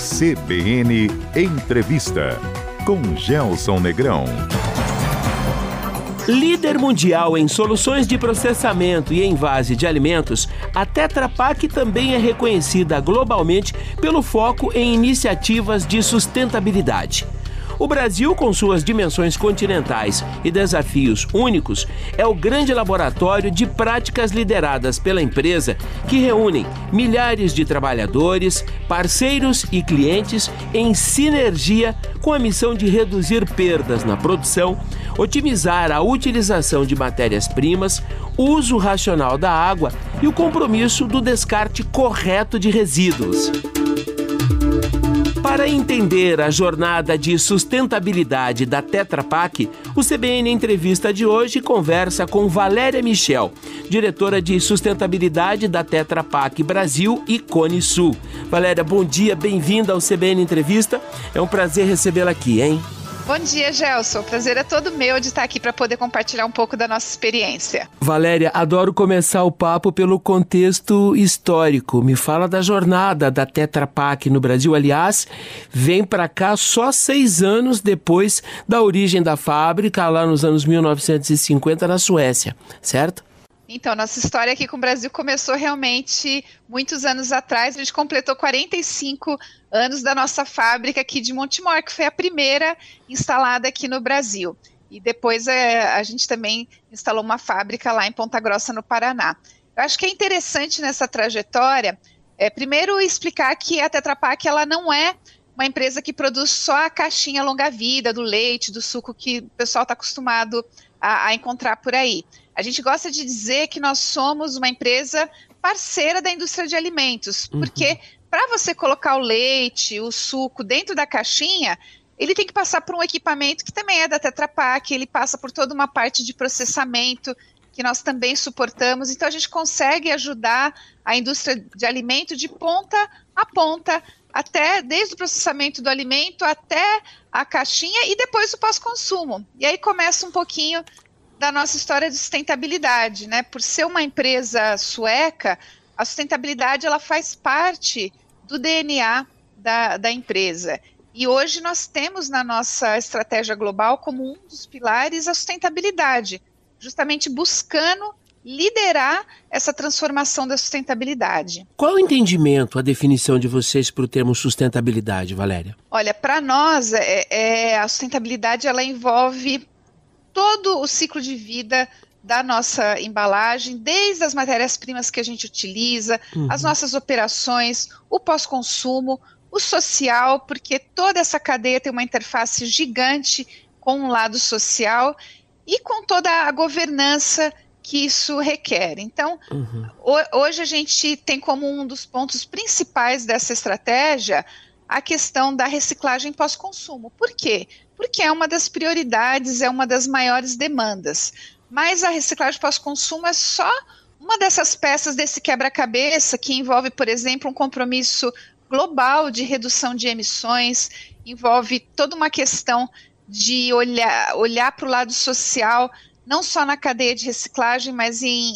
CBN Entrevista com Gelson Negrão. Líder mundial em soluções de processamento e envase de alimentos, a Tetra Pak também é reconhecida globalmente pelo foco em iniciativas de sustentabilidade. O Brasil, com suas dimensões continentais e desafios únicos, é o grande laboratório de práticas lideradas pela empresa que reúnem milhares de trabalhadores, parceiros e clientes em sinergia com a missão de reduzir perdas na produção, otimizar a utilização de matérias-primas, uso racional da água e o compromisso do descarte correto de resíduos. Para entender a jornada de sustentabilidade da Tetra Pak, o CBN Entrevista de hoje conversa com Valéria Michel, diretora de sustentabilidade da Tetra Pak Brasil e Cone Sul. Valéria, bom dia, bem-vinda ao CBN Entrevista. É um prazer recebê-la aqui, hein? Bom dia, Gelson. O prazer é todo meu de estar aqui para poder compartilhar um pouco da nossa experiência. Valéria, adoro começar o papo pelo contexto histórico. Me fala da jornada da Tetra Pak no Brasil. Aliás, vem para cá só seis anos depois da origem da fábrica, lá nos anos 1950, na Suécia, certo? Então, nossa história aqui com o Brasil começou realmente muitos anos atrás. A gente completou 45 anos da nossa fábrica aqui de Montemor, que foi a primeira instalada aqui no Brasil. E depois é, a gente também instalou uma fábrica lá em Ponta Grossa, no Paraná. Eu acho que é interessante nessa trajetória, é, primeiro explicar que a Tetra Pak ela não é uma empresa que produz só a caixinha longa-vida do leite, do suco que o pessoal está acostumado a, a encontrar por aí. A gente gosta de dizer que nós somos uma empresa parceira da indústria de alimentos, uhum. porque para você colocar o leite, o suco dentro da caixinha, ele tem que passar por um equipamento que também é da Tetra Pak, ele passa por toda uma parte de processamento que nós também suportamos. Então a gente consegue ajudar a indústria de alimento de ponta a ponta, até desde o processamento do alimento até a caixinha e depois o pós-consumo. E aí começa um pouquinho da nossa história de sustentabilidade, né? Por ser uma empresa sueca, a sustentabilidade ela faz parte do DNA da, da empresa. E hoje nós temos na nossa estratégia global como um dos pilares a sustentabilidade, justamente buscando liderar essa transformação da sustentabilidade. Qual o entendimento, a definição de vocês para o termo sustentabilidade, Valéria? Olha, para nós, é, é, a sustentabilidade ela envolve todo o ciclo de vida da nossa embalagem, desde as matérias-primas que a gente utiliza, uhum. as nossas operações, o pós-consumo, o social, porque toda essa cadeia tem uma interface gigante com o um lado social e com toda a governança que isso requer. Então, uhum. hoje a gente tem como um dos pontos principais dessa estratégia a questão da reciclagem pós-consumo. Por quê? Porque é uma das prioridades, é uma das maiores demandas. Mas a reciclagem pós-consumo é só uma dessas peças desse quebra-cabeça que envolve, por exemplo, um compromisso global de redução de emissões, envolve toda uma questão de olhar, olhar para o lado social, não só na cadeia de reciclagem, mas em,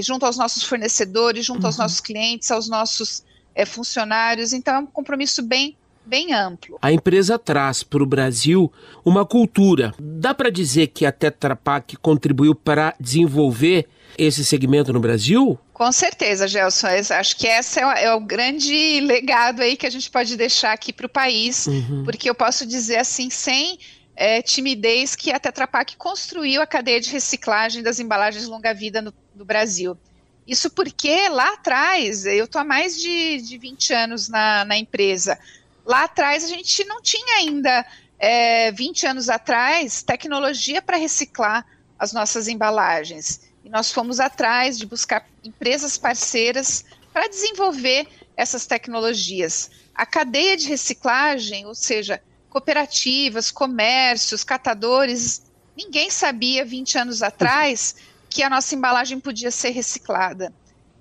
junto aos nossos fornecedores, junto uhum. aos nossos clientes, aos nossos é, funcionários. Então é um compromisso bem bem amplo. A empresa traz para o Brasil uma cultura. Dá para dizer que a Tetra Pak contribuiu para desenvolver esse segmento no Brasil? Com certeza, Gelson. Acho que esse é, é o, grande legado aí que a gente pode deixar aqui para o país, uhum. porque eu posso dizer assim, sem é, timidez, que a Tetra Pak construiu a cadeia de reciclagem das embalagens longa-vida no, no Brasil. Isso porque lá atrás, eu estou há mais de, de 20 anos na, na, empresa, lá atrás a gente não tinha ainda, é, 20 anos atrás, tecnologia para reciclar as nossas embalagens. E nós fomos atrás de buscar empresas parceiras para desenvolver essas tecnologias. A cadeia de reciclagem, ou seja, cooperativas, comércios, catadores, ninguém sabia 20 anos atrás que a nossa embalagem podia ser reciclada.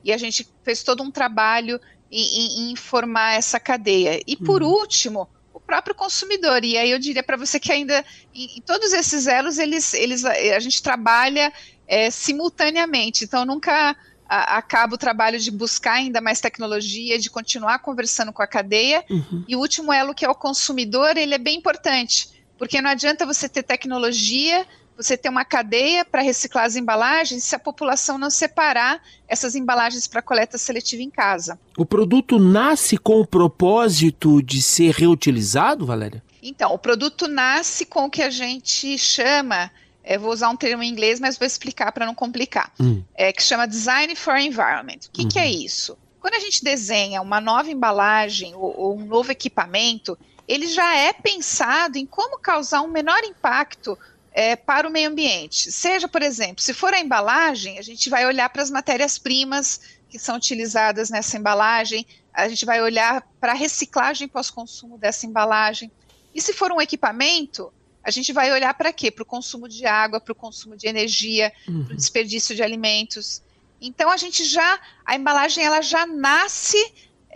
E a gente fez todo um trabalho em, em informar essa cadeia. E por uhum. último, o próprio consumidor. E aí eu diria para você que ainda em, em, todos esses elos eles, eles a gente trabalha é, simultaneamente. Então nunca a, acaba o trabalho de buscar ainda mais tecnologia, de continuar conversando com a cadeia. Uhum. E o último elo, que é o consumidor, ele é bem importante, porque não adianta você ter tecnologia, você ter uma cadeia para reciclar as embalagens se a população não separar essas embalagens para coleta seletiva em casa. O produto nasce com o propósito de ser reutilizado, Valéria? Então, o produto nasce com o que a gente chama eu vou usar um termo em inglês, mas vou explicar para não complicar. Hum. É, que chama Design for Environment. O que, uhum. que, é isso? Quando a gente desenha uma nova embalagem ou, ou, um novo equipamento, ele já é pensado em como causar um menor impacto é, para o meio ambiente. Seja, por exemplo, se for a embalagem, a gente vai olhar para as matérias-primas que são utilizadas nessa embalagem, a gente vai olhar para a reciclagem pós-consumo dessa embalagem. E se for um equipamento, a gente vai olhar para quê? Para o consumo de água, para o consumo de energia, uhum. para o desperdício de alimentos. Então a gente já, a embalagem ela já nasce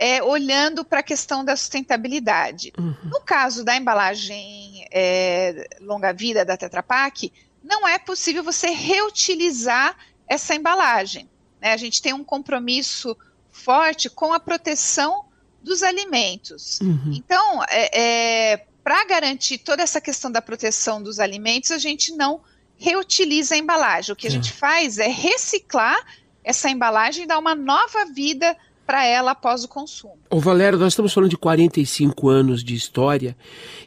é, olhando para a questão da sustentabilidade. Uhum. No caso da embalagem é, longa vida da Tetra Pak, não é possível você reutilizar essa embalagem. Né? A gente tem um compromisso forte com a proteção dos alimentos. Uhum. Então, é, é para garantir toda essa questão da proteção dos alimentos, a gente não reutiliza a embalagem. O que a gente faz é reciclar essa embalagem e dar uma nova vida para ela após o consumo. Ô Valério, nós estamos falando de 45 anos de história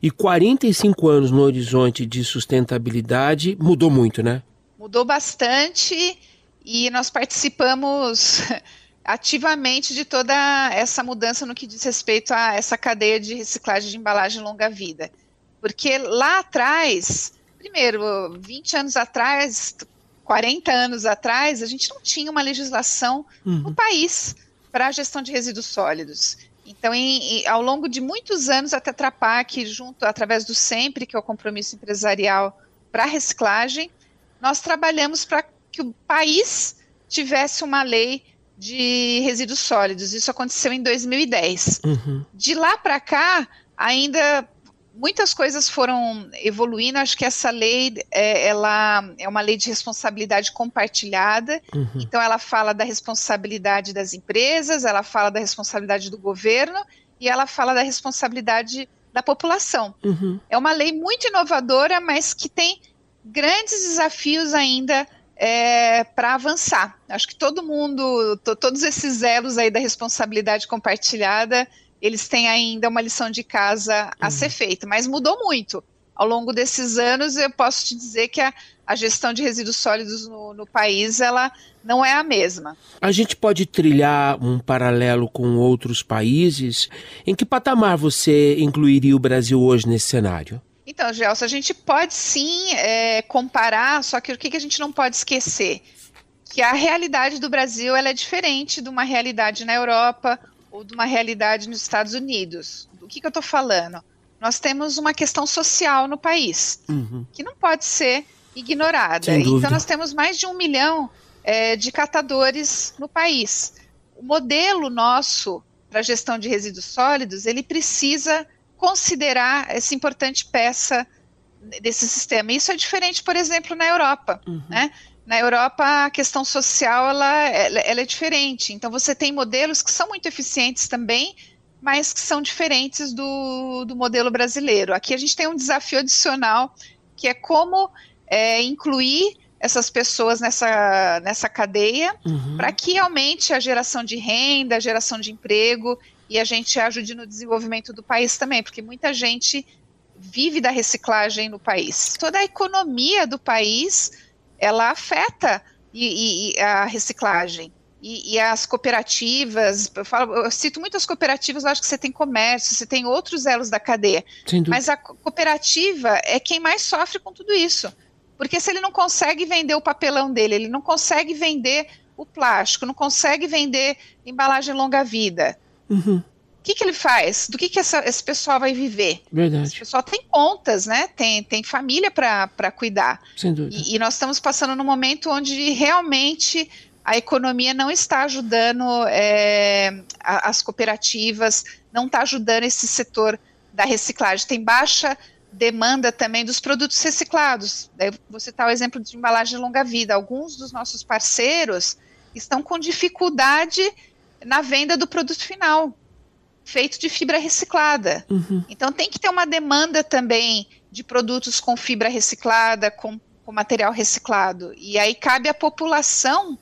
e 45 anos no horizonte de sustentabilidade mudou muito, né? Mudou bastante e nós participamos ativamente de toda essa mudança no que diz respeito a essa cadeia de reciclagem de embalagem longa vida. Porque lá atrás, primeiro, 20 anos atrás, 40 anos atrás, a gente não tinha uma legislação uhum. no país para a gestão de resíduos sólidos. Então, em, em, ao longo de muitos anos, a Tetra Pak, junto através do SEMPRE, que é o compromisso empresarial para reciclagem, nós trabalhamos para que o país tivesse uma lei de resíduos sólidos. Isso aconteceu em 2010. Uhum. De lá para cá, ainda muitas coisas foram evoluindo. Acho que essa lei é, ela é uma lei de responsabilidade compartilhada. Uhum. Então, ela fala da responsabilidade das empresas, ela fala da responsabilidade do governo e ela fala da responsabilidade da população. Uhum. É uma lei muito inovadora, mas que tem grandes desafios ainda é, para avançar. Acho que todo mundo, todos esses elos aí da responsabilidade compartilhada, eles têm ainda uma lição de casa a uhum. ser feita, mas mudou muito. Ao longo desses anos, eu posso te dizer que a, a gestão de resíduos sólidos no, no, país ela não é a mesma. A gente pode trilhar um paralelo com outros países. Em que patamar você incluiria o Brasil hoje nesse cenário? Então, Gelson, a gente pode sim é, comparar, só que o que a gente não pode esquecer? Que a realidade do Brasil ela é diferente de uma realidade na Europa ou de uma realidade nos Estados Unidos. Do que, que eu estou falando? Nós temos uma questão social no país, uhum. que não pode ser ignorada. Então, nós temos mais de um milhão é, de catadores no país. O modelo nosso para gestão de resíduos sólidos, ele precisa considerar essa importante peça desse sistema. Isso é diferente, por exemplo, na Europa, uhum. né? Na Europa, a questão social ela, ela, ela, é diferente. Então, você tem modelos que são muito eficientes também, mas que são diferentes do, do modelo brasileiro. Aqui a gente tem um desafio adicional, que é como é, incluir essas pessoas nessa, nessa cadeia uhum. para que aumente a geração de renda, a geração de emprego e a gente ajude no desenvolvimento do país também, porque muita gente vive da reciclagem no país. Toda a economia do país ela afeta e, e, a reciclagem. E, e, as cooperativas, eu, falo, eu cito muitas cooperativas, eu acho que você tem comércio, você tem outros elos da cadeia. Mas a cooperativa é quem mais sofre com tudo isso. Porque se ele não consegue vender o papelão dele, ele não consegue vender o plástico, não consegue vender embalagem longa vida, Uhum. O que, que ele faz? Do que, que essa, esse pessoal vai viver? Verdade. Esse pessoal tem contas, né? Tem, tem família para cuidar. Sem dúvida. E, e nós estamos passando num momento onde realmente a economia não está ajudando é, as cooperativas, não está ajudando esse setor da reciclagem. Tem baixa demanda também dos produtos reciclados. Daí você está o exemplo de embalagem de longa vida. Alguns dos nossos parceiros estão com dificuldade na venda do produto final, feito de fibra reciclada. Uhum. Então tem que ter uma demanda também de produtos com fibra reciclada, com, com material reciclado. E aí cabe à população,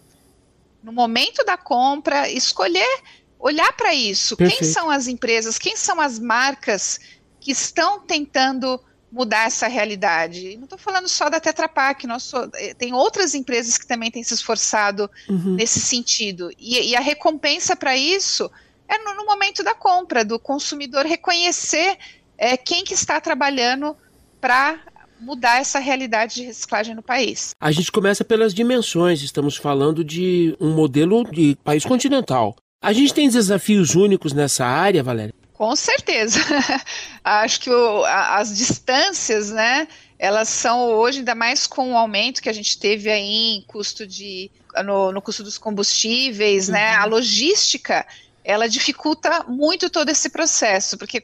no momento da compra, escolher, olhar para isso. Perfeito. Quem são as empresas, quem são as marcas que estão tentando mudar essa realidade. Não estou falando só da Tetra Pak, nós eh, tem outras empresas que também têm se esforçado uhum. nesse sentido. E, e, a recompensa para isso é no, no, momento da compra, do consumidor reconhecer é, quem que está trabalhando para mudar essa realidade de reciclagem no país. A gente começa pelas dimensões, estamos falando de um modelo de país continental. A gente tem desafios únicos nessa área, Valéria? Com certeza. Acho que o, a, as distâncias, né, elas são hoje, ainda mais com o aumento que a gente teve aí em custo de, no, no custo dos combustíveis, uhum. né, a logística, ela dificulta muito todo esse processo, porque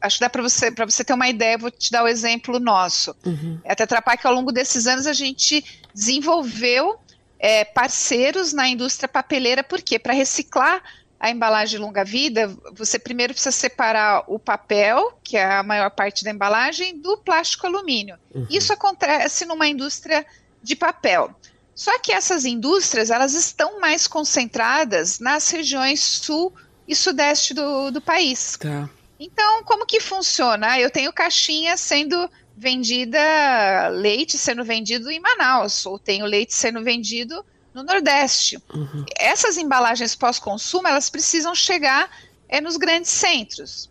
acho que dá para você, para você ter uma ideia, vou te dar o exemplo nosso. Uhum. A Tetra Pak, ao longo desses anos, a gente desenvolveu é, parceiros na indústria papeleira, por quê? Para reciclar a embalagem longa-vida, você primeiro precisa separar o papel, que é a maior parte da embalagem, do plástico alumínio. Uhum. Isso acontece numa indústria de papel. Só que essas indústrias, elas estão mais concentradas nas regiões sul e sudeste do, do país. Tá. Então, como que funciona? Eu tenho caixinha sendo vendida, leite sendo vendido em Manaus, ou tenho leite sendo vendido no Nordeste. Uhum. Essas embalagens pós-consumo, elas precisam chegar é, nos grandes centros.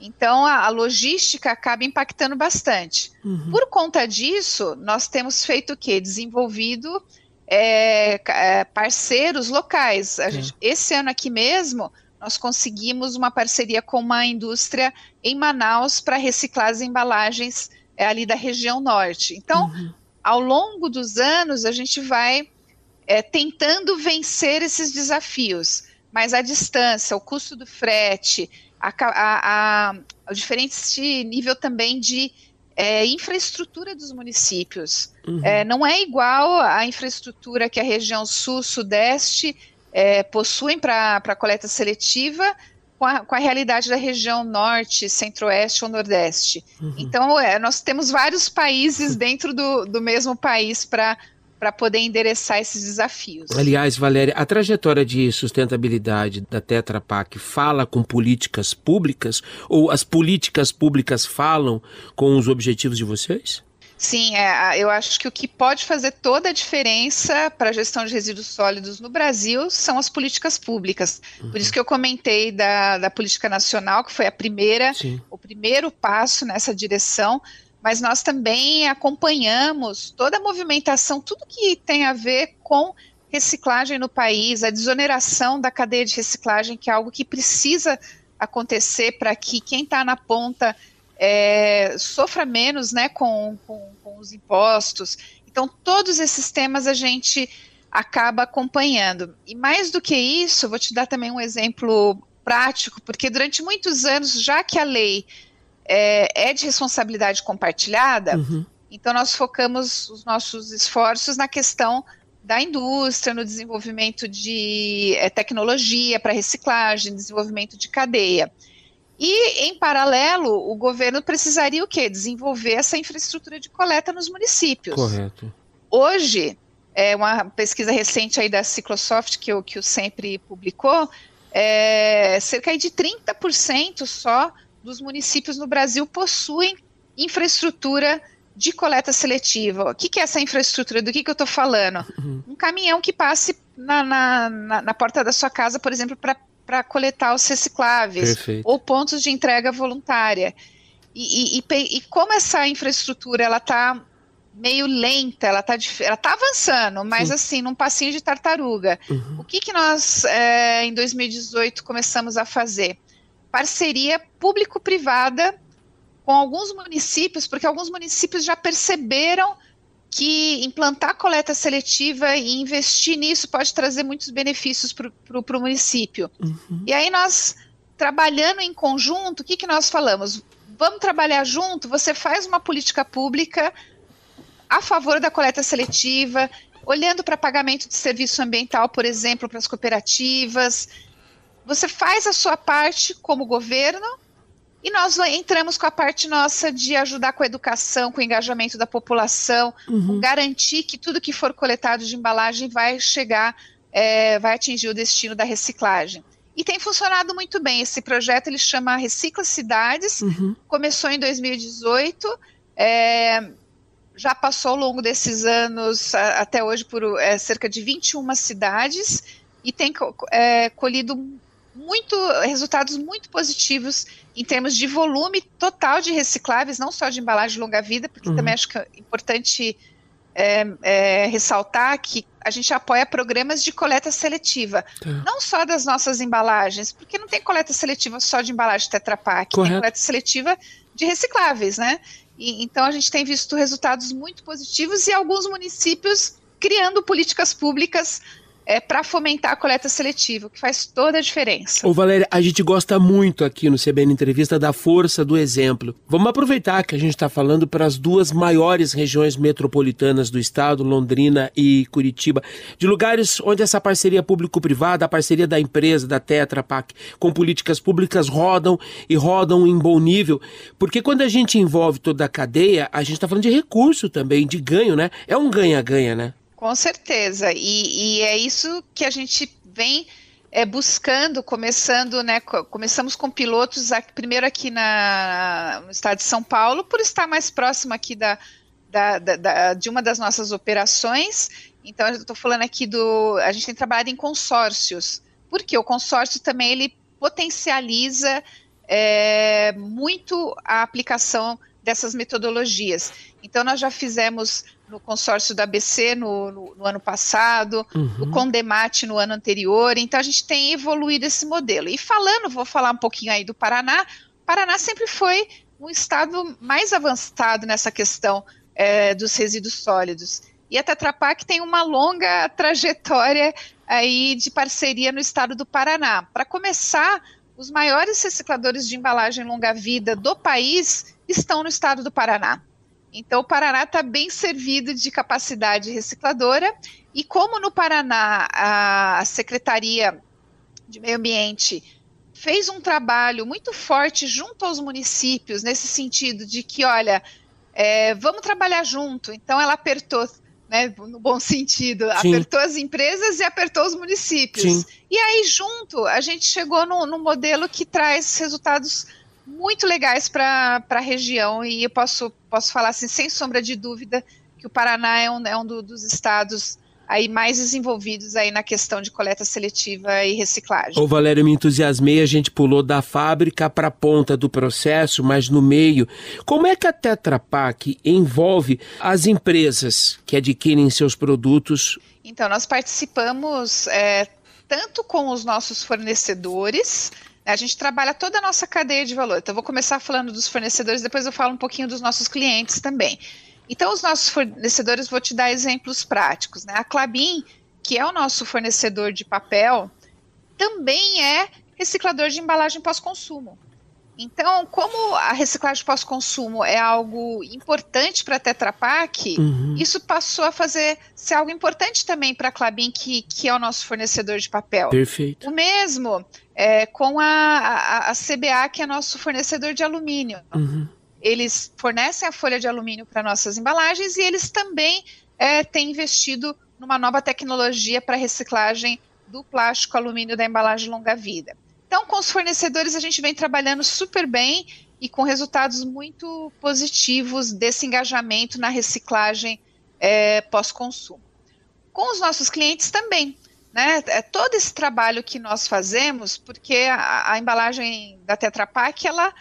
Então, a, a logística acaba impactando bastante. Uhum. Por conta disso, nós temos feito o quê? Desenvolvido é, é, parceiros locais. Gente, esse ano aqui mesmo, nós conseguimos uma parceria com uma indústria em Manaus para reciclar as embalagens é, ali da região norte. Então, uhum. ao longo dos anos, a gente vai é, tentando vencer esses desafios, mas a distância, o custo do frete, a, a, a, o diferente nível também de é, infraestrutura dos municípios. Uhum. É, não é igual à infraestrutura que a região sul-sudeste é, possuem para a coleta seletiva com a, com a, realidade da região norte, centro-oeste ou nordeste. Uhum. Então, é, nós temos vários países dentro do, do mesmo país para para poder endereçar esses desafios. Aliás, Valéria, a trajetória de sustentabilidade da Tetra Pak fala com políticas públicas ou as políticas públicas falam com os objetivos de vocês? Sim, é, eu acho que o que pode fazer toda a diferença para a gestão de resíduos sólidos no Brasil são as políticas públicas. Uhum. Por isso que eu comentei da, da política nacional, que foi a primeira, Sim. o primeiro passo nessa direção, mas nós também acompanhamos toda a movimentação, tudo que tem a ver com reciclagem no país, a desoneração da cadeia de reciclagem, que é algo que precisa acontecer para que quem está na ponta é, sofra menos né, com, com, com os impostos. Então, todos esses temas a gente acaba acompanhando. E mais do que isso, vou te dar também um exemplo prático, porque durante muitos anos, já que a lei é, é de responsabilidade compartilhada, uhum. então nós focamos os nossos esforços na questão da indústria, no desenvolvimento de é, tecnologia para reciclagem, desenvolvimento de cadeia. E, em paralelo, o governo precisaria o quê? Desenvolver essa infraestrutura de coleta nos municípios. Correto. Hoje, é uma pesquisa recente aí da Ciclosoft, que o, que o Sempre publicou, é, cerca de 30% só dos municípios no Brasil possuem infraestrutura de coleta seletiva. O que, que é essa infraestrutura? Do que, que eu estou falando? Uhum. Um caminhão que passe na, na, na, na porta da sua casa, por exemplo, para coletar os recicláveis, Perfeito. ou pontos de entrega voluntária. E, e, e, e como essa infraestrutura ela está meio lenta, ela está ela tá avançando, mas Sim. assim, num passinho de tartaruga. Uhum. O que, que nós, é, em 2018, começamos a fazer? Parceria público-privada com alguns municípios, porque alguns municípios já perceberam que implantar coleta seletiva e investir nisso pode trazer muitos benefícios para o município. Uhum. E aí nós, trabalhando em conjunto, o que, que nós falamos? Vamos trabalhar junto, você faz uma política pública a favor da coleta seletiva, olhando para pagamento de serviço ambiental, por exemplo, para as cooperativas. Você faz a sua parte como governo e nós entramos com a parte nossa de ajudar com a educação, com o engajamento da população, uhum. garantir que tudo que for coletado de embalagem vai chegar, é, vai atingir o destino da reciclagem. E tem funcionado muito bem. Esse projeto ele chama Recicla Cidades, uhum. começou em 2018, é, já passou ao longo desses anos, a, até hoje, por é, cerca de 21 cidades, e tem é, colhido muito resultados muito positivos em termos de volume total de recicláveis, não só de embalagem longa vida, porque uhum. também acho que é importante é, é, ressaltar que a gente apoia programas de coleta seletiva, tá. não só das nossas embalagens, porque não tem coleta seletiva só de embalagem Tetra Pak, Correto. tem coleta seletiva de recicláveis, né? E, então a gente tem visto resultados muito positivos e alguns municípios criando políticas públicas é, para fomentar a coleta seletiva, que faz toda a diferença. Ô Valéria, a gente gosta muito aqui no CBN Entrevista da força do exemplo. Vamos aproveitar que a gente está falando para as duas maiores regiões metropolitanas do estado, Londrina e Curitiba, de lugares onde essa parceria público-privada, a parceria da empresa, da Tetra Pak, com políticas públicas rodam e rodam em bom nível, porque quando a gente envolve toda a cadeia, a gente está falando de recurso também, de ganho, né? É um ganha-ganha, né? Com certeza. E, e é isso que a gente vem é, buscando, começando, né? Começamos com pilotos aqui, primeiro aqui na, no estado de São Paulo, por estar mais próximo aqui da, da, da, da de uma das nossas operações. Então, eu estou falando aqui do. A gente tem trabalhado em consórcios, porque o consórcio também ele potencializa é, muito a aplicação dessas metodologias. Então, nós já fizemos no consórcio da ABC no, no, no ano passado, uhum. no Condemate no ano anterior. Então a gente tem evoluído esse modelo. E falando, vou falar um pouquinho aí do Paraná. Paraná sempre foi um estado mais avançado nessa questão é, dos resíduos sólidos. E a Tetra Pak tem uma longa trajetória aí de parceria no estado do Paraná. Para começar, os maiores recicladores de embalagem longa-vida do país estão no estado do Paraná. Então, o Paraná está bem servido de capacidade recicladora, e como no Paraná a Secretaria de Meio Ambiente fez um trabalho muito forte junto aos municípios, nesse sentido de que, olha, é, vamos trabalhar junto. Então, ela apertou, né, no bom sentido, Sim. apertou as empresas e apertou os municípios. Sim. E aí, junto, a gente chegou num modelo que traz resultados muito legais para a região e eu posso, posso falar assim, sem sombra de dúvida que o Paraná é um, é um do, dos estados aí mais desenvolvidos aí na questão de coleta seletiva e reciclagem. Ô Valério, me entusiasmei, a gente pulou da fábrica para a ponta do processo, mas no meio. Como é que a Tetra Pak envolve as empresas que adquirem seus produtos? Então, nós participamos é, tanto com os nossos fornecedores, a gente trabalha toda a nossa cadeia de valor. Então, eu vou começar falando dos fornecedores, depois eu falo um pouquinho dos nossos clientes também. Então, os nossos fornecedores, vou te dar exemplos práticos. Né? A Clabin, que é o nosso fornecedor de papel, também é reciclador de embalagem pós-consumo. Então, como a reciclagem pós-consumo é algo importante para a Tetra Pak, uhum. isso passou a fazer ser algo importante também para a Clabin, que, que é o nosso fornecedor de papel. Perfeito. O mesmo é, com a, a, a, CBA, que é nosso fornecedor de alumínio. Uhum. Eles fornecem a folha de alumínio para nossas embalagens e eles também é, têm investido numa nova tecnologia para reciclagem do plástico alumínio da embalagem longa-vida. Então, com os fornecedores, a gente vem trabalhando super bem e com resultados muito positivos desse engajamento na reciclagem é, pós-consumo. Com os nossos clientes também. Né? É todo esse trabalho que nós fazemos, porque a, a embalagem da Tetra Pak, ela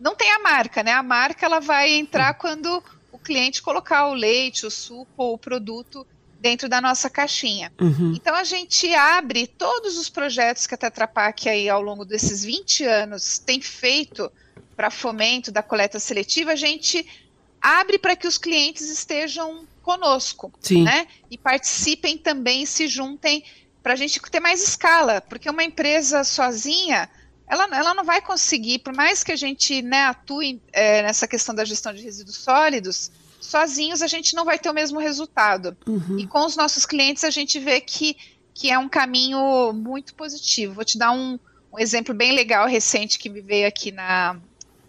não tem a marca, né? A marca ela vai entrar quando o cliente colocar o leite, o suco ou o produto dentro da nossa caixinha. Uhum. Então a gente abre todos os projetos que a Tetra Pak aí ao longo desses 20 anos tem feito para fomento da coleta seletiva, a gente abre para que os clientes estejam conosco, Sim. né? E participem também, se juntem para a gente ter mais escala, porque uma empresa sozinha ela, ela não vai conseguir, por mais que a gente né, atue é, nessa questão da gestão de resíduos sólidos, sozinhos a gente não vai ter o mesmo resultado. Uhum. E com os nossos clientes a gente vê que, que é um caminho muito positivo. Vou te dar um, um exemplo bem legal recente que me veio aqui na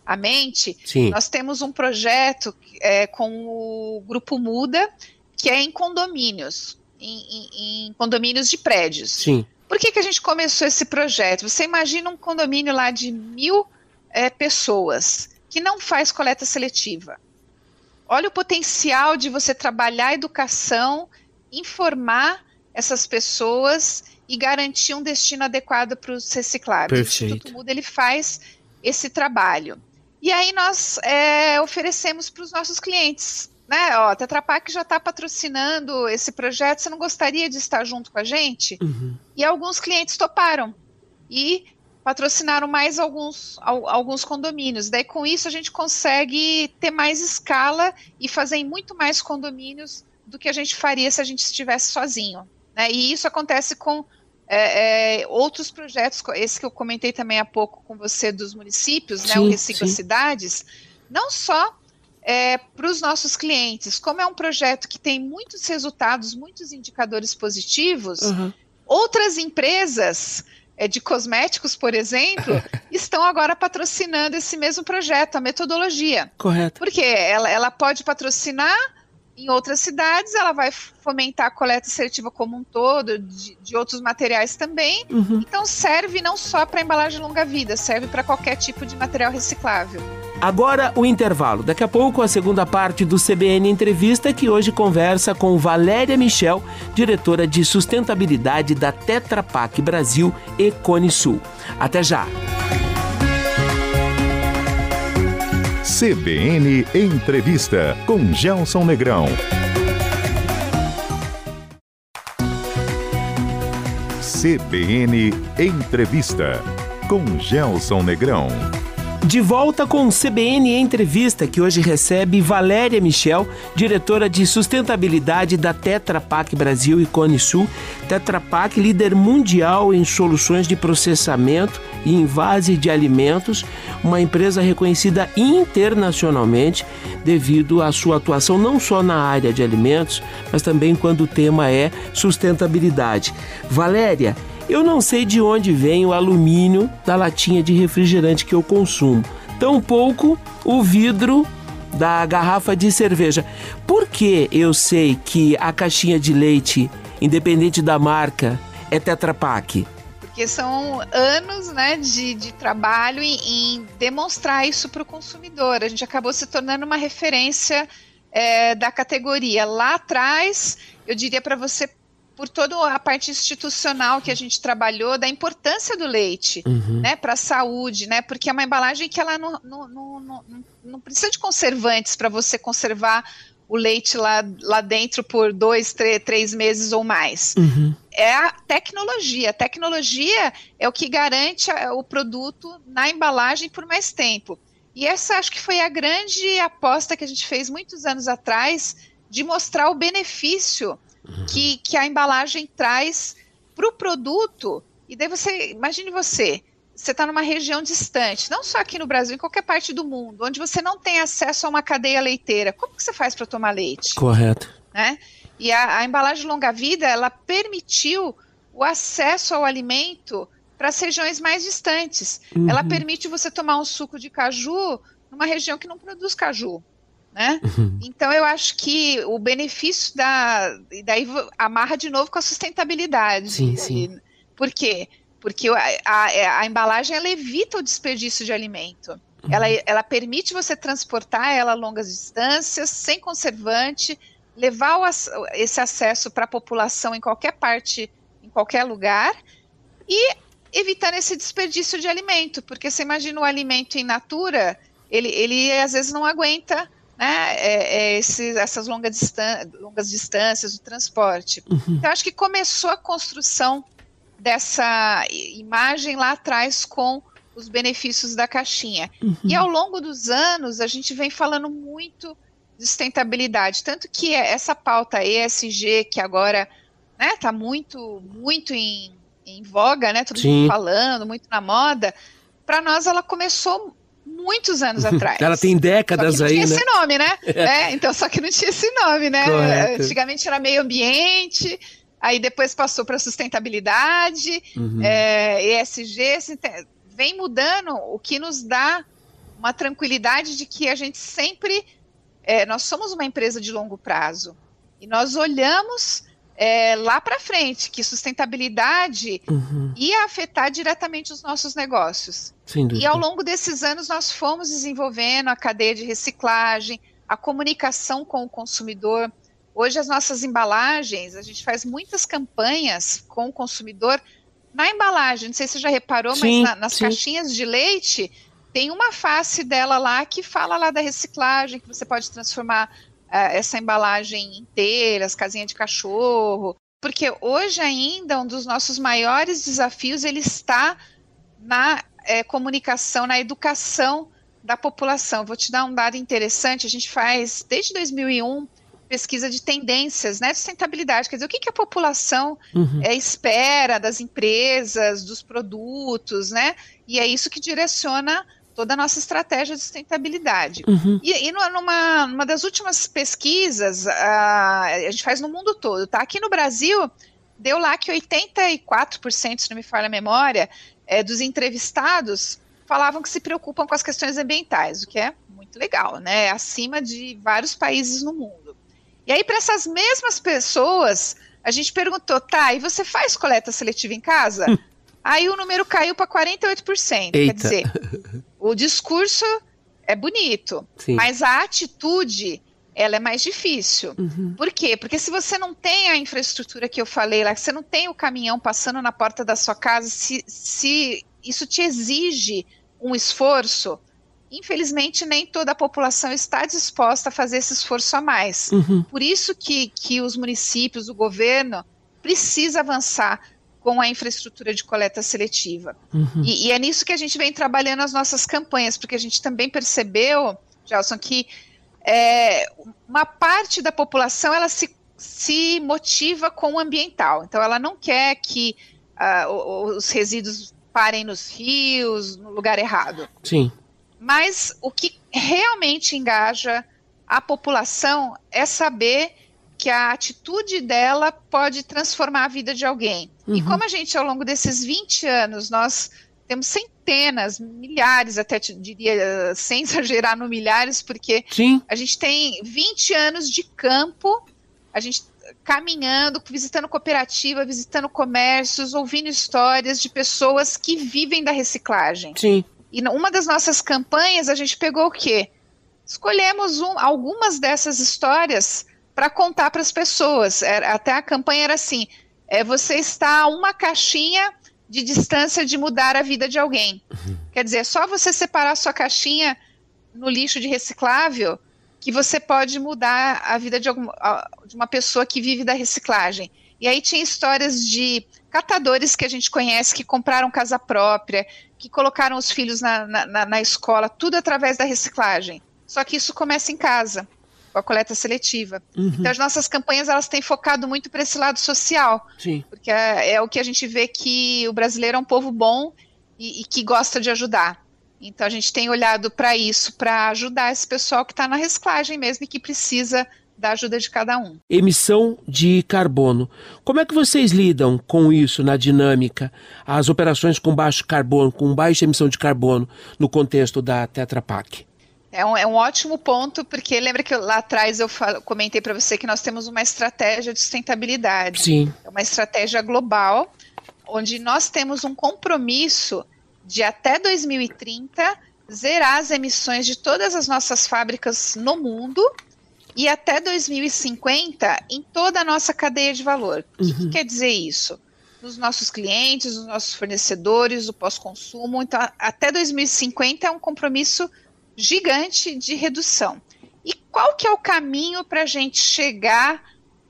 a mente. Sim. Nós temos um projeto é, com o Grupo Muda, que é em condomínios, em, em, em condomínios de prédios. Sim. Por que, que a gente começou esse projeto? Você imagina um condomínio lá de mil é, pessoas que não faz coleta seletiva. Olha o potencial de você trabalhar a educação, informar essas pessoas e garantir um destino adequado para os recicláveis. Perfeito. O Instituto Muda ele faz esse trabalho. E aí nós é, oferecemos para os nossos clientes, né? Ó, a Tetra Pak já está patrocinando esse projeto. Você não gostaria de estar junto com a gente? Uhum. E alguns clientes toparam e patrocinaram mais alguns, alguns condomínios. Daí com isso a gente consegue ter mais escala e fazer em muito mais condomínios do que a gente faria se a gente estivesse sozinho. Né? E isso acontece com é, é, outros projetos, esse que eu comentei também há pouco com você dos municípios, sim, né, o Recicla sim. Cidades, não só é, para os nossos clientes, como é um projeto que tem muitos resultados, muitos indicadores positivos, uhum. outras empresas é, de cosméticos, por exemplo, estão agora patrocinando esse mesmo projeto, a metodologia. Correto. Porque ela, ela pode patrocinar em outras cidades, ela vai fomentar a coleta seletiva como um todo, de, de outros materiais também. Uhum. Então serve não só para embalagem longa-vida, serve para qualquer tipo de material reciclável. Agora o intervalo. Daqui a pouco a segunda parte do CBN Entrevista, que hoje conversa com Valéria Michel, diretora de sustentabilidade da Tetra Pak Brasil e Cone Sul. Até já! CBN Entrevista com Gelson Negrão. CBN Entrevista com Gelson Negrão. De volta com o CBN Entrevista, que hoje recebe Valéria Michel, diretora de sustentabilidade da Tetra Pak Brasil e Cone Sul. Tetra Pak, líder mundial em soluções de processamento e invase de alimentos, uma empresa reconhecida internacionalmente devido à sua atuação não só na área de alimentos, mas também quando o tema é sustentabilidade. Valéria, eu não sei de onde vem o alumínio da latinha de refrigerante que eu consumo, tampouco o vidro da garrafa de cerveja. Por que eu sei que a caixinha de leite, independente da marca, é Tetra Pak? Porque são anos né, de, de trabalho em, em demonstrar isso para o consumidor. A gente acabou se tornando uma referência é, da categoria. Lá atrás, eu diria para você por toda a parte institucional que a gente trabalhou, da importância do leite uhum. né, para a saúde, né? Porque é uma embalagem que ela não, não, não, não, precisa de conservantes para você conservar o leite lá, lá dentro por dois, três, três meses ou mais. Uhum. É a tecnologia. A tecnologia é o que garante o produto na embalagem por mais tempo. E essa acho que foi a grande aposta que a gente fez muitos anos atrás de mostrar o benefício que, que a embalagem traz para o produto. E daí você, imagine você, você está numa região distante, não só aqui no Brasil, em qualquer parte do mundo, onde você não tem acesso a uma cadeia leiteira. Como que você faz para tomar leite? Correto. Né? E a, a embalagem longa-vida, ela permitiu o acesso ao alimento para as regiões mais distantes. Uhum. Ela permite você tomar um suco de caju numa região que não produz caju né? Uhum. Então eu acho que o benefício da. E daí amarra de novo com a sustentabilidade. Sim, sim. Por quê? Porque a, a, a embalagem ela evita o desperdício de alimento. Uhum. Ela, ela permite você transportar ela a longas distâncias, sem conservante, levar o, esse acesso para a população em qualquer parte, em qualquer lugar, e evitando esse desperdício de alimento. Porque você imagina o alimento in natura, ele, ele às vezes não aguenta né, é, é esse, essas longa distan longas distâncias, o transporte. Uhum. Então, acho que começou a construção dessa imagem lá atrás com os benefícios da caixinha. Uhum. E ao longo dos anos, a gente vem falando muito de sustentabilidade, tanto que essa pauta ESG, que agora está né, tá muito, muito em, em voga, né, todo Sim. mundo falando, muito na moda, para nós ela começou muitos anos atrás. Ela tem décadas aí, né? Não tinha esse nome, né? É, então, só que não tinha esse nome, né? Correto. Antigamente era meio ambiente, aí depois passou para sustentabilidade, uhum. é, ESG, vem mudando, o que nos dá uma tranquilidade de que a gente sempre. É, nós somos uma empresa de longo prazo e nós olhamos é, lá para frente que sustentabilidade uhum. ia afetar diretamente os nossos negócios. E ao longo desses anos nós fomos desenvolvendo a cadeia de reciclagem, a comunicação com o consumidor. Hoje as nossas embalagens, a gente faz muitas campanhas com o consumidor na embalagem. Não sei se você já reparou, sim, mas na, nas sim. caixinhas de leite tem uma face dela lá que fala lá da reciclagem, que você pode transformar essa embalagem inteira, as casinhas de cachorro. Porque hoje ainda um dos nossos maiores desafios ele está na é, comunicação, na educação da população. Vou te dar um dado interessante. A gente faz desde 2001 pesquisa de tendências, né, de sustentabilidade, quer dizer, o que, que a população uhum. é, espera das empresas, dos produtos, né, e é isso que direciona toda a nossa estratégia de sustentabilidade. Uhum. E, e, numa, numa das últimas pesquisas, a, a gente faz no mundo todo, tá? Aqui no Brasil, deu lá que 84%, se não me falha a memória, é, dos entrevistados falavam que se preocupam com as questões ambientais, o que é muito legal, né? Acima de vários países no mundo. E aí, para essas mesmas pessoas, a gente perguntou, tá, e você faz coleta seletiva em casa? Aí o número caiu para 48%. Eita. Quer dizer, o discurso é bonito, Sim. mas a atitude ela é mais difícil. Uhum. Por quê? Porque se você não tem a infraestrutura que eu falei lá, você não tem o caminhão passando na porta da sua casa, se, se isso te exige um esforço, infelizmente nem toda a população está disposta a fazer esse esforço a mais. Uhum. Por isso que, que os municípios, o governo, precisa avançar com a infraestrutura de coleta seletiva. Uhum. E, e, é nisso que a gente vem trabalhando as nossas campanhas, porque a gente também percebeu, Gelson, que é, uma parte da população ela se, se motiva com o ambiental. Então, ela não quer que uh, os resíduos parem nos rios, no lugar errado. Sim. Mas o que realmente engaja a população é saber que a atitude dela pode transformar a vida de alguém. Uhum. E como a gente, ao longo desses 20 anos, nós temos centenas, milhares, até diria, sem exagerar no milhares, porque Sim. a gente tem 20 anos de campo, a gente caminhando, visitando cooperativa, visitando comércios, ouvindo histórias de pessoas que vivem da reciclagem. Sim. E uma das nossas campanhas, a gente pegou o quê? Escolhemos um, algumas dessas histórias para contar para as pessoas. Era, até a campanha era assim: é, você está a uma caixinha de distância de mudar a vida de alguém. Uhum. Quer dizer, é só você separar a sua caixinha no lixo de reciclável que você pode mudar a vida de, alguma, de uma pessoa que vive da reciclagem. E aí tinha histórias de catadores que a gente conhece que compraram casa própria, que colocaram os filhos na, na, na escola, tudo através da reciclagem. Só que isso começa em casa, com a coleta seletiva. Uhum. Então as nossas campanhas elas têm focado muito para esse lado social, Sim. porque é, é, o que a gente vê que o brasileiro é um povo bom e, e que gosta de ajudar. Então a gente tem olhado para isso, para ajudar esse pessoal que está na reciclagem mesmo e que precisa da ajuda de cada um. Emissão de carbono. Como é que vocês lidam com isso na dinâmica? As operações com baixo carbono, com baixa emissão de carbono no contexto da Tetra Pak? É um, é um ótimo ponto, porque lembra que lá atrás eu falo, comentei para você que nós temos uma estratégia de sustentabilidade. Sim. É uma estratégia global, onde nós temos um compromisso de até 2030 zerar as emissões de todas as nossas fábricas no mundo e até 2050 em toda a nossa cadeia de valor. O que, que uhum. quer dizer isso? Nos nossos clientes, nos nossos fornecedores, o pós-consumo. Então, até 2050 é um compromisso gigante de redução. E qual que é o caminho para a gente chegar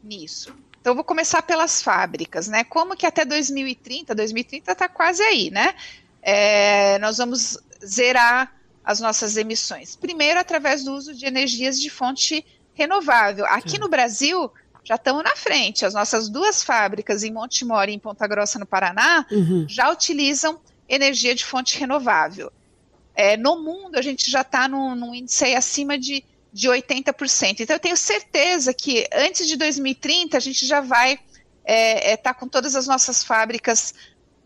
nisso? Então, eu vou começar pelas fábricas, né? Como que até 2030, 2030 está quase aí, né? É, nós vamos zerar as nossas emissões. Primeiro, através do uso de energias de fonte renovável. Aqui Sim. no Brasil, já estamos na frente. As nossas duas fábricas em Montemor e em Ponta Grossa, no Paraná, uhum. já utilizam energia de fonte renovável. É, no mundo, a gente já está num, num, índice acima de, de 80%. Então, eu tenho certeza que antes de 2030, a gente já vai estar é, é, tá com todas as nossas fábricas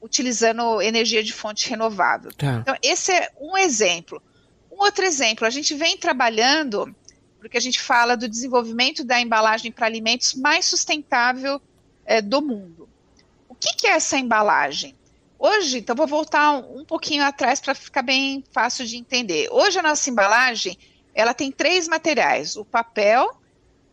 utilizando energia de fonte renovável. Tá. Então, esse é um exemplo. Um outro exemplo, a gente vem trabalhando, porque a gente fala do desenvolvimento da embalagem para alimentos mais sustentável é, do mundo. O que, que, é essa embalagem? Hoje, então vou voltar um, pouquinho atrás para ficar bem fácil de entender. Hoje a nossa embalagem, ela tem três materiais: o papel,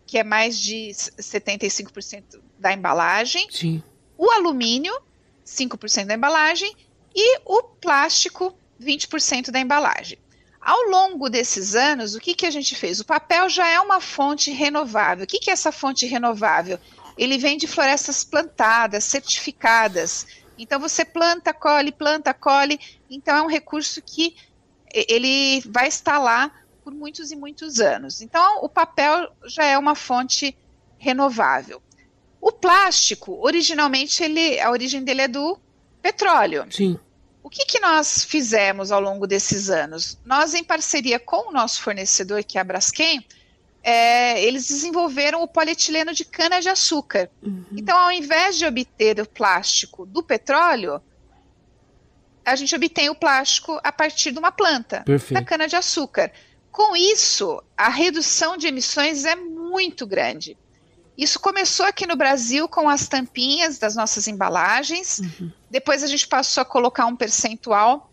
que é mais de 75% da embalagem, Sim. o alumínio, 5% da embalagem, e o plástico, 20% da embalagem. Ao longo desses anos, o que, que a gente fez? O papel já é uma fonte renovável. O que, que é essa fonte renovável? Ele vem de florestas plantadas, certificadas. Então você planta, colhe, planta, colhe. Então é um recurso que ele vai estar lá por muitos e muitos anos. Então o papel já é uma fonte renovável. O plástico, originalmente, ele, a origem dele é do petróleo. Sim. O que, que nós fizemos ao longo desses anos? Nós, em parceria com o nosso fornecedor, que é a Braskem, é, eles desenvolveram o polietileno de cana-de-açúcar. Uhum. Então, ao invés de obter o plástico do petróleo, a gente obtém o plástico a partir de uma planta, Perfeito. da cana-de-açúcar. Com isso, a redução de emissões é muito grande. Isso começou aqui no Brasil com as tampinhas das nossas embalagens. Uhum. Depois a gente passou a colocar um percentual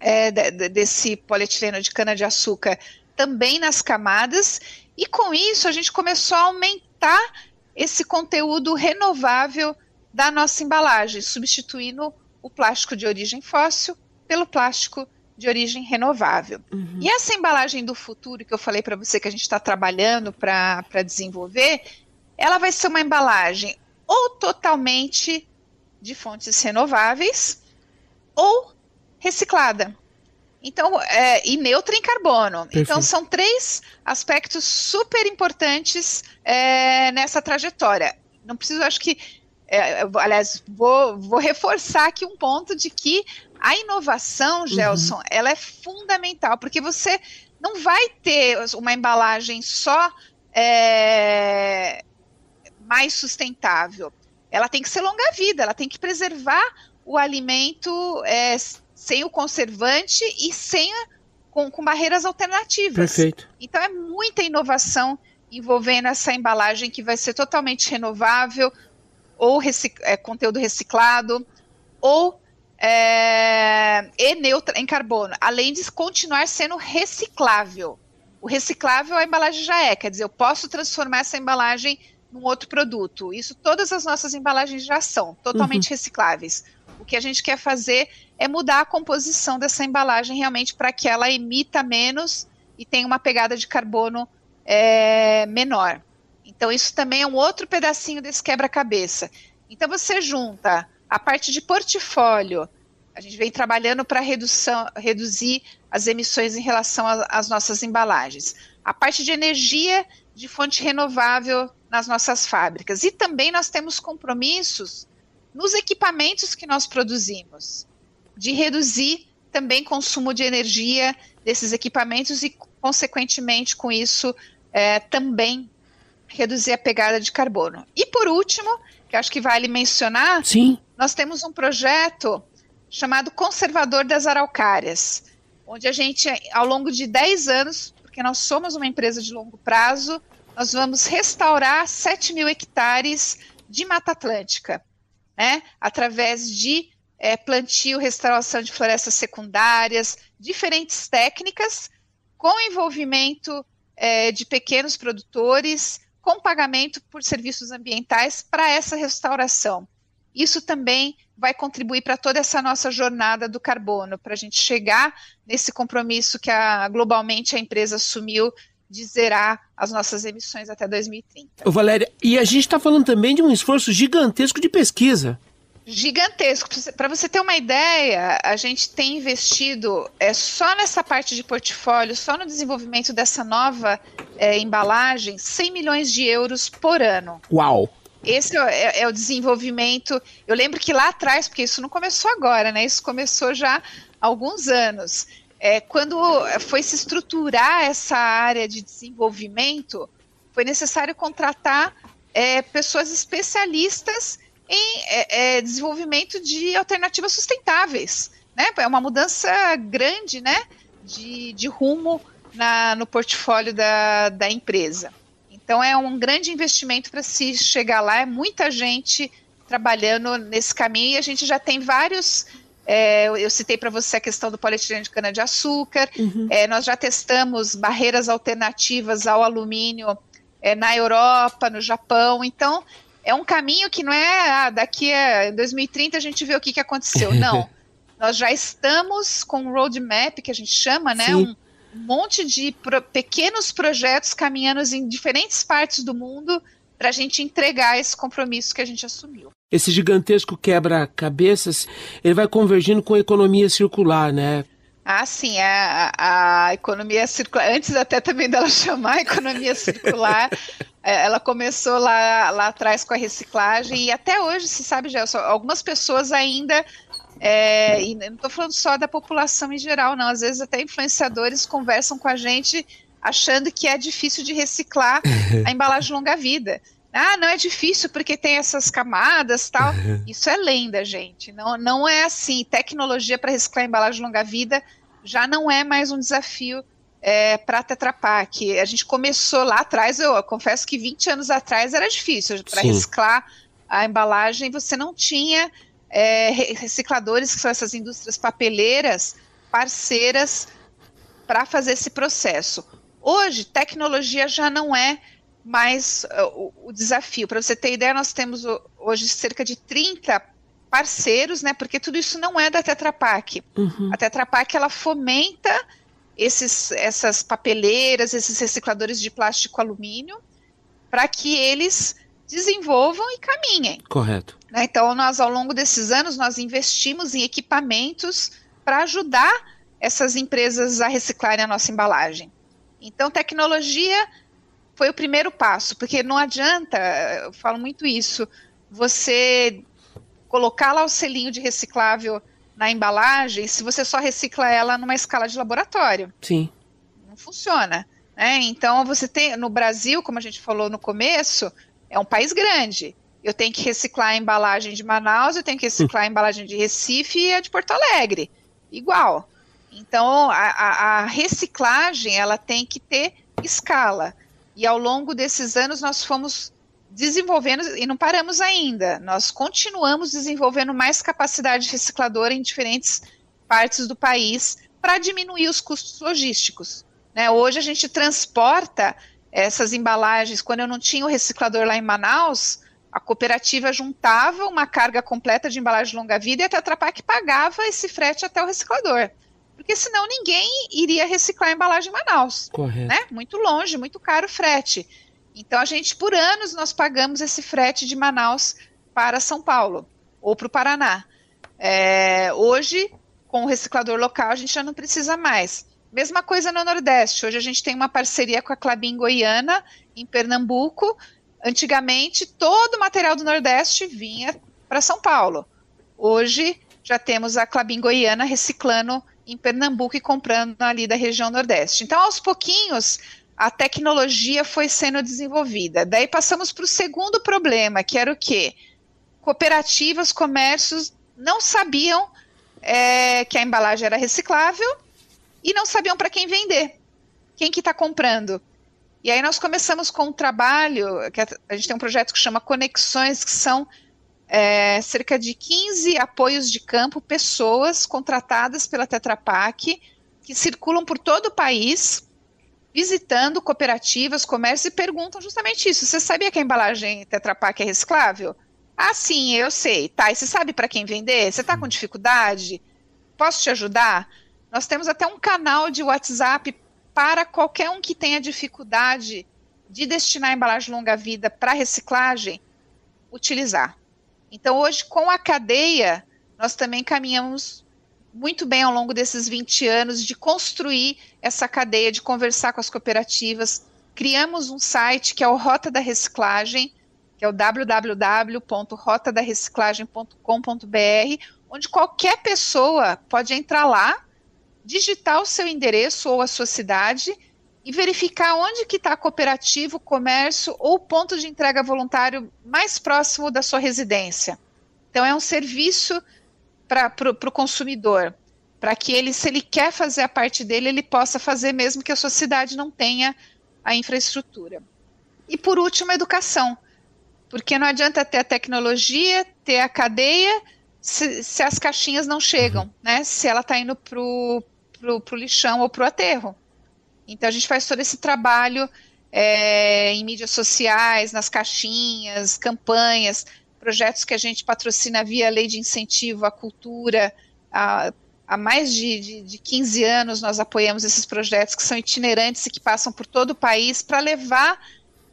é, de, de, desse polietileno de cana-de-açúcar também nas camadas. E com isso a gente começou a aumentar esse conteúdo renovável da nossa embalagem, substituindo o plástico de origem fóssil pelo plástico de origem renovável. Uhum. E essa embalagem do futuro que eu falei para você que a gente está trabalhando para desenvolver, ela vai ser uma embalagem ou totalmente de fontes renováveis ou reciclada. Então, é, e neutra em carbono. Perfeito. Então, são três aspectos super importantes é, nessa trajetória. Não preciso, acho que, é, aliás, vou, vou, reforçar aqui um ponto de que a inovação, uhum. Gelson, uhum. ela é fundamental, porque você não vai ter uma embalagem só é, mais sustentável. Ela tem que ser longa vida, ela tem que preservar o alimento é, sem o conservante e sem a, com, com barreiras alternativas. Perfeito. Então é muita inovação envolvendo essa embalagem que vai ser totalmente renovável, ou recic é, conteúdo reciclado, ou é, e neutra em carbono, além de continuar sendo reciclável. O reciclável a embalagem já é, quer dizer, eu posso transformar essa embalagem num outro produto. Isso todas as nossas embalagens já são totalmente uhum. recicláveis. O que a gente quer fazer é mudar a composição dessa embalagem realmente para que ela emita menos e tenha uma pegada de carbono é, menor. Então, isso também é um outro pedacinho desse quebra-cabeça. Então, você junta a parte de portfólio, a gente vem trabalhando para reduzir as emissões em relação às nossas embalagens. A parte de energia de fonte renovável nas nossas fábricas. E também nós temos compromissos nos equipamentos que nós produzimos, de reduzir também consumo de energia desses equipamentos e, consequentemente, com isso, é, também reduzir a pegada de carbono. E por último, que acho que vale mencionar, Sim. nós temos um projeto chamado Conservador das Araucárias, onde a gente, ao longo de 10 anos, porque nós somos uma empresa de longo prazo, nós vamos restaurar 7 mil hectares de Mata Atlântica, né, através de é, plantio, restauração de florestas secundárias, diferentes técnicas, com envolvimento é, de pequenos produtores, com pagamento por serviços ambientais para essa restauração. Isso também vai contribuir para toda essa nossa jornada do carbono, para a gente chegar nesse compromisso que a, globalmente a empresa assumiu de zerar as nossas emissões até 2030. Ô Valéria, e a gente está falando também de um esforço gigantesco de pesquisa. Gigantesco. Para você ter uma ideia, a gente tem investido é, só nessa parte de portfólio, só no desenvolvimento dessa nova é, embalagem, 100 milhões de euros por ano. Uau! Esse é, é, é, o desenvolvimento. Eu lembro que lá atrás, porque isso não começou agora, né? Isso começou já há alguns anos é, quando foi se estruturar essa área de desenvolvimento, foi necessário contratar é, pessoas especialistas em é, é desenvolvimento de alternativas sustentáveis. Né? É uma mudança grande né, de, de rumo na, no portfólio da, da empresa. Então é um grande investimento para se chegar lá, é muita gente trabalhando nesse caminho e a gente já tem vários. É, eu citei para você a questão do polietileno de cana-de-açúcar. Uhum. É, nós já testamos barreiras alternativas ao alumínio é, na Europa, no Japão. Então, é um caminho que não é ah, daqui a 2030 a gente vê o que, que aconteceu. Não. nós já estamos com um roadmap, que a gente chama, né? Um, um monte de pro, pequenos projetos caminhando em diferentes partes do mundo para a gente entregar esse compromisso que a gente assumiu. Esse gigantesco quebra-cabeças, ele vai convergindo com a economia circular, né? Ah, sim, a, a economia circular, antes até também dela chamar economia circular, é, ela começou lá, lá atrás com a reciclagem e até hoje, se sabe, já algumas pessoas ainda é, e não estou falando só da população em geral, não. Às vezes até influenciadores conversam com a gente achando que é difícil de reciclar a embalagem longa-vida. Ah, não é difícil porque tem essas camadas tal. Isso é lenda, gente. Não, não é assim. Tecnologia para reciclar embalagem longa-vida já não é mais um desafio é, para a Tetra Pak. A gente começou lá atrás, eu, eu confesso que 20 anos atrás era difícil. Para reciclar a embalagem, você não tinha é, recicladores, que são essas indústrias papeleiras, parceiras para fazer esse processo. Hoje, tecnologia já não é mais uh, o, o, desafio. Para você ter ideia, nós temos hoje cerca de 30 parceiros, né? Porque tudo isso não é da Tetra Pak. Uhum. A Tetra Pak ela fomenta esses, essas papeleiras, esses recicladores de plástico alumínio, para que eles desenvolvam e caminhem. Correto. Né? Então, nós, ao longo desses anos, nós investimos em equipamentos para ajudar essas empresas a reciclarem a nossa embalagem. Então, tecnologia foi o primeiro passo, porque não adianta, eu falo muito isso, você colocar lá o selinho de reciclável na embalagem se você só recicla ela numa escala de laboratório. Sim. Não funciona. Né? Então, você tem, no Brasil, como a gente falou no começo, é um país grande. Eu tenho que reciclar a embalagem de Manaus, eu tenho que reciclar a embalagem de Recife e a de Porto Alegre. Igual. Então, a, a, a reciclagem, ela tem que ter escala. E ao longo desses anos, nós fomos desenvolvendo, e não paramos ainda, nós continuamos desenvolvendo mais capacidade recicladora em diferentes partes do país para diminuir os custos logísticos. Né? Hoje a gente transporta essas embalagens, quando eu não tinha o reciclador lá em Manaus, a cooperativa juntava uma carga completa de embalagem de longa-vida e a Tetra Pak pagava esse frete até o reciclador. Porque senão ninguém iria reciclar a embalagem em Manaus. Correto. Né? Muito longe, muito caro o frete. Então a gente, por anos, nós pagamos esse frete de Manaus para São Paulo ou para o Paraná. É, hoje, com o reciclador local, a gente já não precisa mais. Mesma coisa no Nordeste. Hoje a gente tem uma parceria com a Clabin Goiana, em Pernambuco. Antigamente, todo o material do Nordeste vinha para São Paulo. Hoje já temos a Clabin Goiana reciclando em Pernambuco e comprando ali da região Nordeste. Então, aos pouquinhos, a tecnologia foi sendo desenvolvida. Daí passamos para o segundo problema, que era o quê? Cooperativas, comércios não sabiam é, que a embalagem era reciclável e não sabiam para quem vender. Quem que está comprando? E aí nós começamos com um trabalho, que a gente tem um projeto que chama Conexões, que são é, cerca de 15 apoios de campo, pessoas contratadas pela Tetra Pak, que circulam por todo o país, visitando cooperativas, comércios e perguntam justamente isso. Você sabia que a embalagem Tetra Pak é reciclável? Ah, sim, eu sei. Tá, e você sabe para quem vender? Você está com dificuldade? Posso te ajudar? Nós temos até um canal de WhatsApp para qualquer um que tenha dificuldade de destinar a embalagem longa-vida para reciclagem, utilizar. Então, hoje, com a cadeia, nós também caminhamos muito bem ao longo desses 20 anos de construir essa cadeia, de conversar com as cooperativas. Criamos um site que é o Rota da Reciclagem, que é o www.rotadarreciclagem.com.br, onde qualquer pessoa pode entrar lá digitar o seu endereço ou a sua cidade e verificar onde que está cooperativo, comércio ou ponto de entrega voluntário mais próximo da sua residência. Então é um serviço para o consumidor, para que ele, se ele quer fazer a parte dele, ele possa fazer mesmo que a sua cidade não tenha a infraestrutura. E por último, a educação, porque não adianta ter a tecnologia, ter a cadeia, se, se as caixinhas não chegam, uhum. né? Se ela está indo para o lixão ou para o aterro. Então a gente faz todo esse trabalho é, em mídias sociais, nas caixinhas, campanhas, projetos que a gente patrocina via lei de incentivo à cultura. Há, há mais de, de, de 15 anos nós apoiamos esses projetos que são itinerantes e que passam por todo o país para levar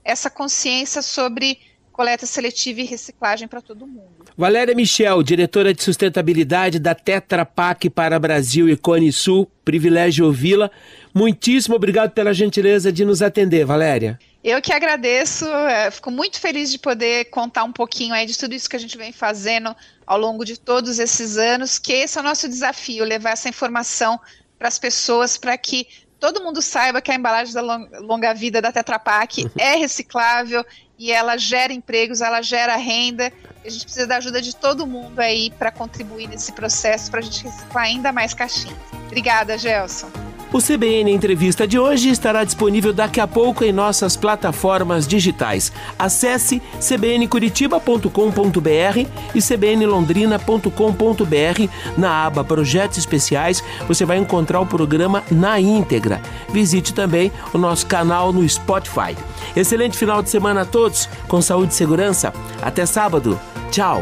essa consciência sobre coleta seletiva e reciclagem para todo mundo. Valéria Michel, diretora de sustentabilidade da Tetra Pak para Brasil e Cone Sul, privilégio ouvi-la. Muitíssimo obrigado pela gentileza de nos atender, Valéria. Eu que agradeço, é, fico muito feliz de poder contar um pouquinho aí de tudo isso que a gente vem fazendo ao longo de todos esses anos, que esse é o nosso desafio, levar essa informação para as pessoas, para que todo mundo saiba que a embalagem da longa vida da Tetra Pak é reciclável, e ela gera empregos, ela gera renda. A gente precisa da ajuda de todo mundo aí para contribuir nesse processo, para a gente reciclar ainda mais caixinhas. Obrigada, Gelson. O CBN Entrevista de hoje estará disponível daqui a pouco em nossas plataformas digitais. Acesse cbncuritiba.com.br e cbnlondrina.com.br. Na aba Projetos Especiais, você vai encontrar o programa na íntegra. Visite também o nosso canal no Spotify. Excelente final de semana a todos, com saúde e segurança. Até sábado. Tchau.